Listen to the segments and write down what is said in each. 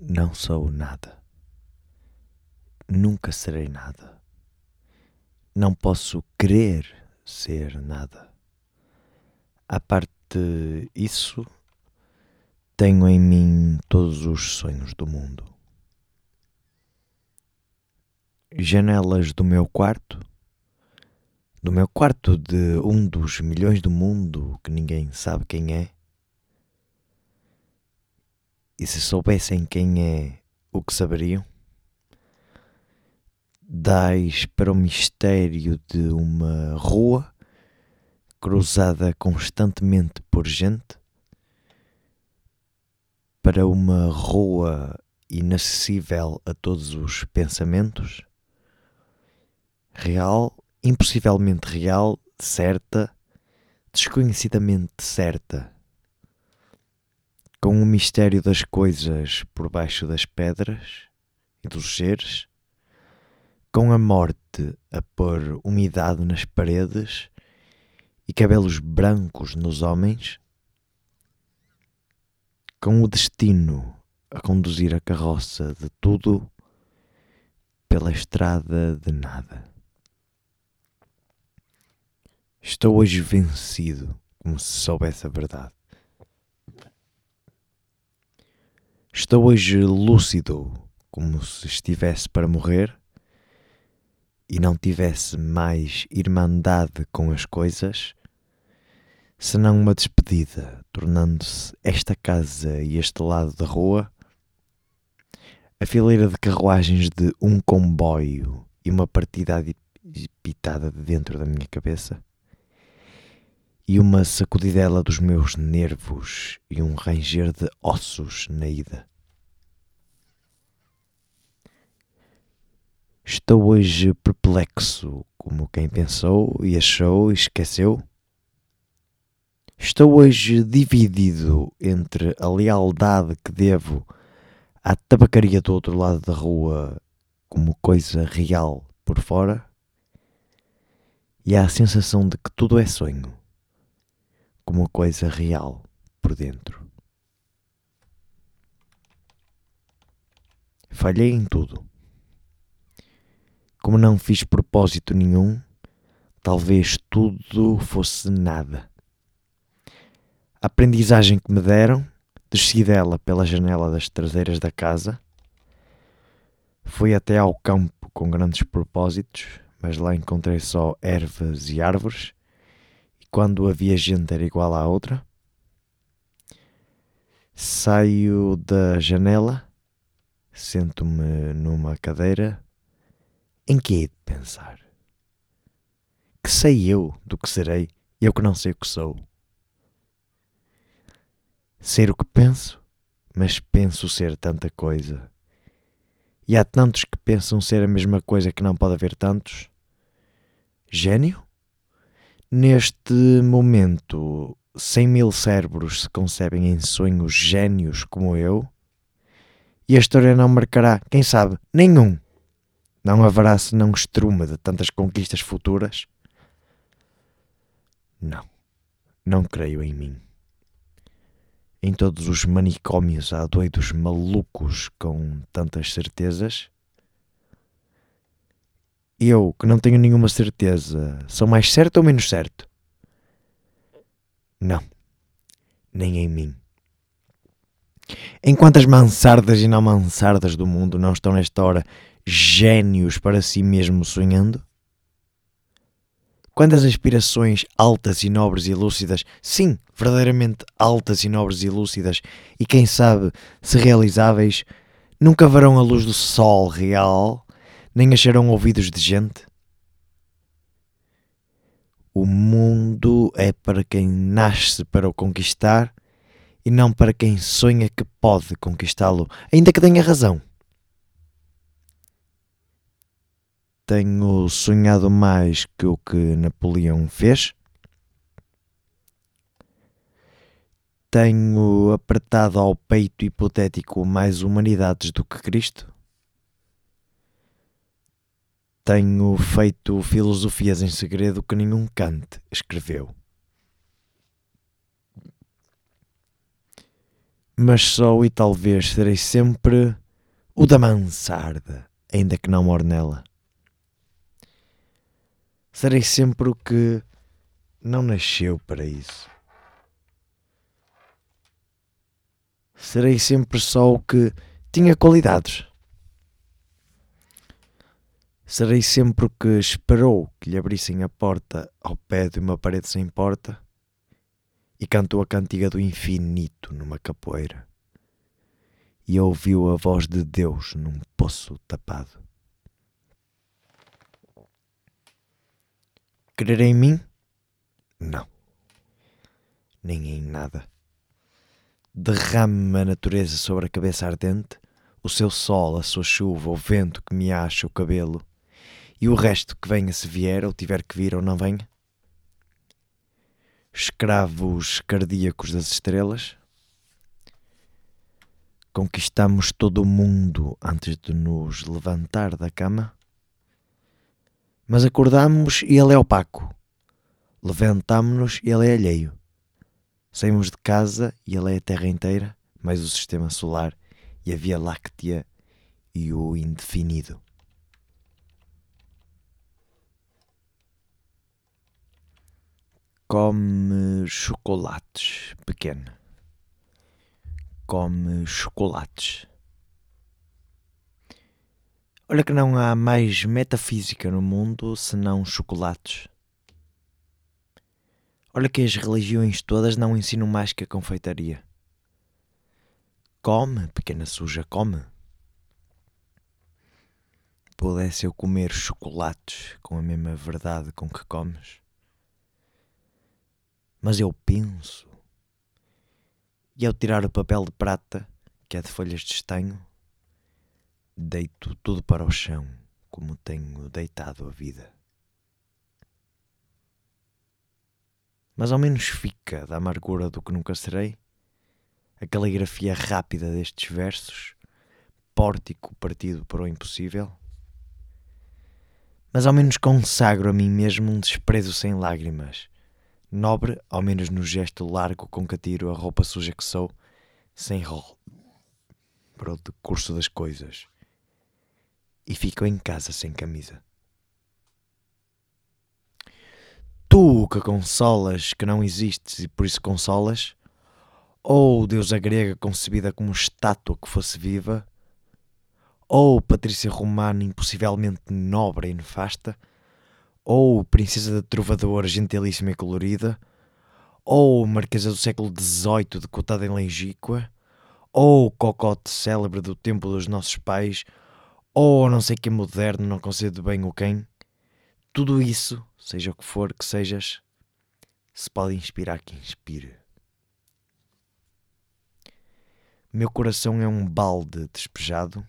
Não sou nada. Nunca serei nada. Não posso querer ser nada. A parte isso, tenho em mim todos os sonhos do mundo. Janelas do meu quarto, do meu quarto de um dos milhões do mundo que ninguém sabe quem é e se soubessem quem é, o que saberiam? Dais para o mistério de uma rua cruzada constantemente por gente, para uma rua inacessível a todos os pensamentos, real, impossivelmente real, certa, desconhecidamente certa com o mistério das coisas por baixo das pedras e dos seres, com a morte a pôr umidade nas paredes e cabelos brancos nos homens, com o destino a conduzir a carroça de tudo pela estrada de nada. Estou hoje vencido, como se soubesse a verdade. Estou hoje lúcido, como se estivesse para morrer e não tivesse mais irmandade com as coisas, senão uma despedida, tornando-se esta casa e este lado da rua a fileira de carruagens de um comboio e uma partida pitada de dentro da minha cabeça e uma sacudidela dos meus nervos e um ranger de ossos na ida. Estou hoje perplexo, como quem pensou e achou e esqueceu. Estou hoje dividido entre a lealdade que devo à tabacaria do outro lado da rua como coisa real por fora e à sensação de que tudo é sonho como coisa real por dentro. Falhei em tudo. Como não fiz propósito nenhum, talvez tudo fosse nada. A aprendizagem que me deram, desci dela pela janela das traseiras da casa, fui até ao campo com grandes propósitos, mas lá encontrei só ervas e árvores quando havia gente era igual à outra. Saio da janela, sento-me numa cadeira. Em que hei de pensar? Que sei eu do que serei, eu que não sei o que sou? Ser o que penso, mas penso ser tanta coisa. E há tantos que pensam ser a mesma coisa que não pode haver tantos. Gênio? Neste momento, cem mil cérebros se concebem em sonhos gênios como eu, e a história não marcará, quem sabe, nenhum. Não haverá senão estrume de tantas conquistas futuras? Não, não creio em mim. Em todos os manicômios há doidos malucos com tantas certezas eu, que não tenho nenhuma certeza, sou mais certo ou menos certo? Não, nem em mim. Enquanto as mansardas e não mansardas do mundo não estão nesta hora gênios para si mesmo sonhando? Quando as aspirações altas e nobres e lúcidas, sim, verdadeiramente altas e nobres e lúcidas, e quem sabe se realizáveis, nunca verão a luz do sol real, nem acharão ouvidos de gente? O mundo é para quem nasce para o conquistar e não para quem sonha que pode conquistá-lo, ainda que tenha razão. Tenho sonhado mais que o que Napoleão fez. Tenho apertado ao peito hipotético mais humanidades do que Cristo. Tenho feito filosofias em segredo que nenhum Kant escreveu. mas sou e talvez serei sempre o da mansarda, ainda que não moro nela. Serei sempre o que não nasceu para isso. Serei sempre só o que tinha qualidades. Serei sempre o que esperou que lhe abrissem a porta ao pé de uma parede sem porta e cantou a cantiga do infinito numa capoeira e ouviu a voz de Deus num poço tapado. Querer em mim? Não. Nem em nada. Derrame-me a natureza sobre a cabeça ardente, o seu sol, a sua chuva, o vento que me acha o cabelo e o resto que venha se vier, ou tiver que vir ou não venha? Escravos cardíacos das estrelas? Conquistamos todo o mundo antes de nos levantar da cama? Mas acordamos e ele é opaco. Levantamo-nos e ele é alheio. Saímos de casa e ele é a Terra inteira, mais o Sistema Solar e a Via Láctea e o indefinido. come chocolates, pequeno. Come chocolates. Olha que não há mais metafísica no mundo senão chocolates. Olha que as religiões todas não ensinam mais que a confeitaria. Come, pequena suja, come. Pudesse eu comer chocolates com a mesma verdade com que comes mas eu penso. E ao tirar o papel de prata, que é de folhas de estanho, deito tudo para o chão, como tenho deitado a vida. Mas ao menos fica da amargura do que nunca serei, a caligrafia rápida destes versos, pórtico partido para o impossível. Mas ao menos consagro a mim mesmo um desprezo sem lágrimas Nobre, ao menos no gesto largo com que tiro a roupa suja que sou, sem rol para o decurso das coisas, e fico em casa sem camisa. Tu que consolas que não existes e por isso consolas, ou deusa grega concebida como estátua que fosse viva, ou Patrícia Romana impossivelmente nobre e nefasta, ou Princesa da Trovadora gentilíssima e colorida, ou Marquesa do século XVIII decotada em legíqua, ou Cocote célebre do tempo dos nossos pais, ou não sei que moderno, não concedo bem o quem. Tudo isso, seja o que for que sejas, se pode inspirar que inspire. Meu coração é um balde despejado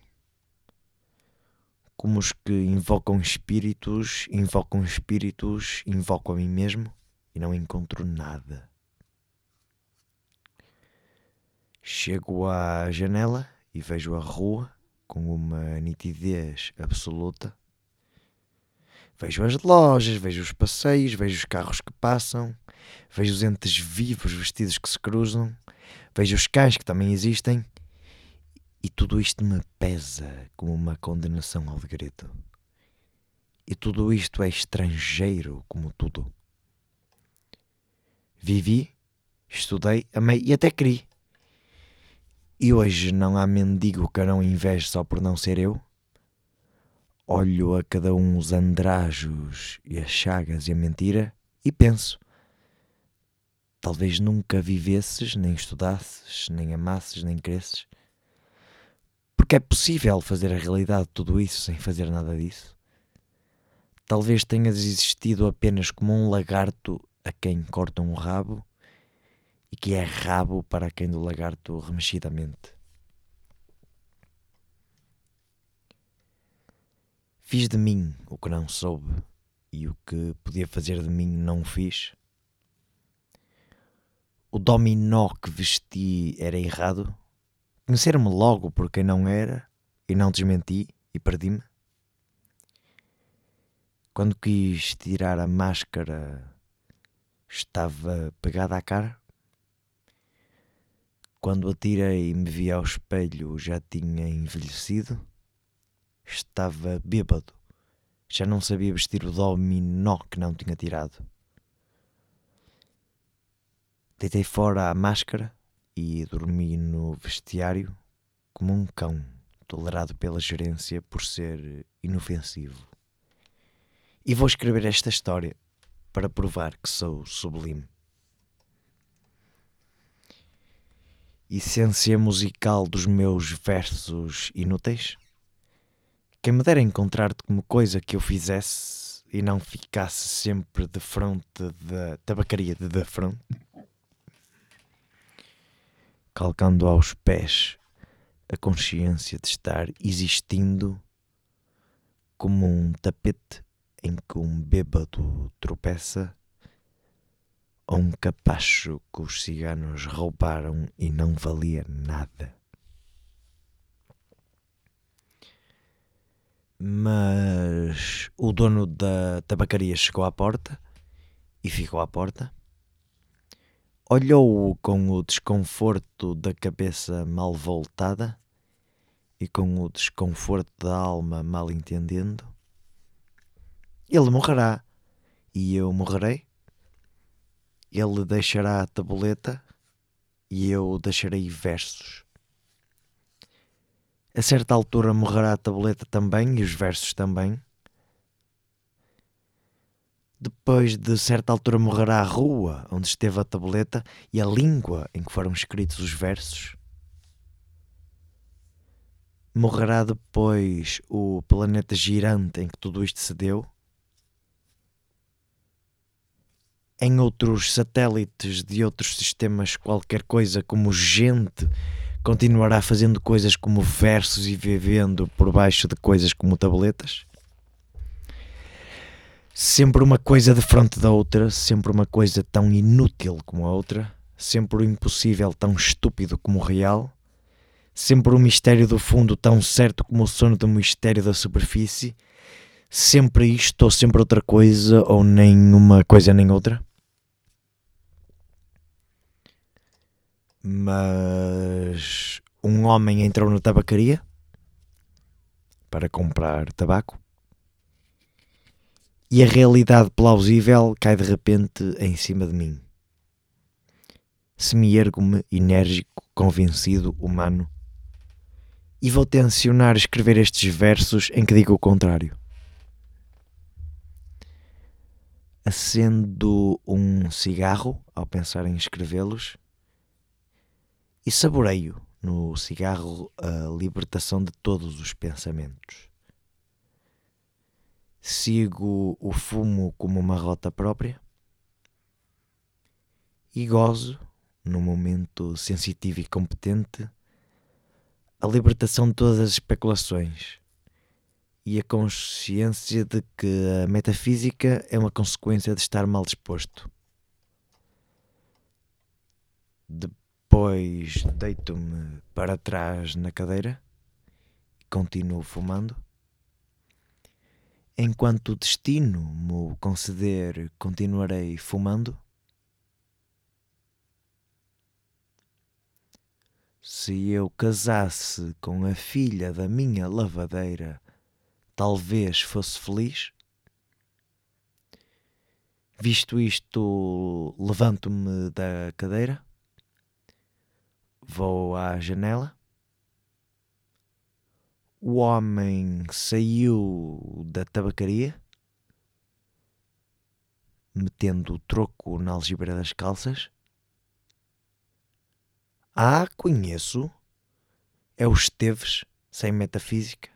como os que invocam espíritos, invocam espíritos, invoco a mim mesmo e não encontro nada. Chego à janela e vejo a rua com uma nitidez absoluta. Vejo as lojas, vejo os passeios, vejo os carros que passam, vejo os entes vivos vestidos que se cruzam, vejo os cães que também existem e tudo isto me pesa como uma condenação ao degredo. E tudo isto é estrangeiro como tudo. Vivi, estudei, amei e até criei. E hoje não há mendigo que não inveje só por não ser eu? Olho a cada um os andrajos e as chagas e a mentira e penso: talvez nunca vivesses, nem estudasses, nem amasses, nem cresces porque é possível fazer a realidade de tudo isso sem fazer nada disso. Talvez tenhas existido apenas como um lagarto a quem cortam um rabo e que é rabo para quem do lagarto remexidamente. Fiz de mim o que não soube e o que podia fazer de mim não fiz. O dominó que vesti era errado Conhecer-me logo por quem não era e não desmenti e perdi-me? Quando quis tirar a máscara, estava pegada à cara? Quando atirei e me vi ao espelho, já tinha envelhecido. Estava bêbado. Já não sabia vestir o dominó que não tinha tirado. Deitei fora a máscara e dormi no vestiário como um cão, tolerado pela gerência por ser inofensivo. E vou escrever esta história para provar que sou sublime. Essência musical dos meus versos inúteis? Quem me dera encontrar-te como coisa que eu fizesse e não ficasse sempre de fronte da tabacaria de da fronte calcando aos pés a consciência de estar existindo como um tapete em que um bêbado tropeça ou um capacho que os ciganos roubaram e não valia nada. Mas o dono da tabacaria chegou à porta e ficou à porta olhou-o com o desconforto da cabeça mal voltada e com o desconforto da alma mal entendendo. Ele morrerá e eu morrerei. Ele deixará a tabuleta e eu deixarei versos. A certa altura morrerá a tabuleta também e os versos também. Depois de certa altura morrerá a rua onde esteve a tableta e a língua em que foram escritos os versos. Morrerá depois o planeta girante em que tudo isto se deu. Em outros satélites de outros sistemas, qualquer coisa como gente continuará fazendo coisas como versos e vivendo por baixo de coisas como tabletas sempre uma coisa de frente da outra, sempre uma coisa tão inútil como a outra, sempre o impossível tão estúpido como o real, sempre o mistério do fundo tão certo como o sono do mistério da superfície, sempre isto ou sempre outra coisa, ou nem uma coisa nem outra. Mas um homem entrou na tabacaria para comprar tabaco e a realidade plausível cai de repente em cima de mim. Se me ergo-me enérgico, convencido, humano, e vou tensionar escrever estes versos em que digo o contrário. Acendo um cigarro ao pensar em escrevê-los e saboreio no cigarro a libertação de todos os pensamentos sigo o fumo como uma rota própria e gozo, num momento sensitivo e competente, a libertação de todas as especulações e a consciência de que a metafísica é uma consequência de estar mal disposto. Depois deito-me para trás na cadeira e continuo fumando enquanto o destino me conceder, continuarei fumando? Se eu casasse com a filha da minha lavadeira, talvez fosse feliz? Visto isto, levanto-me da cadeira, vou à janela o homem saiu da tabacaria, metendo o troco na algibra das calças. Ah, conheço. É o Esteves, sem metafísica.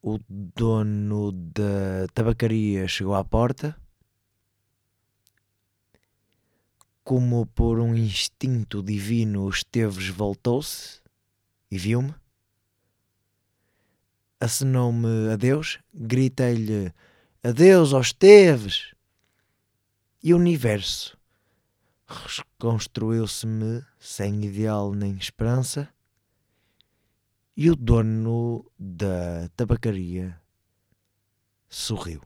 O dono da tabacaria chegou à porta. Como por um instinto divino, Esteves voltou-se e viu-me. Acenou-me adeus, gritei-lhe adeus aos Teves. E o universo reconstruiu-se-me sem ideal nem esperança. E o dono da tabacaria sorriu.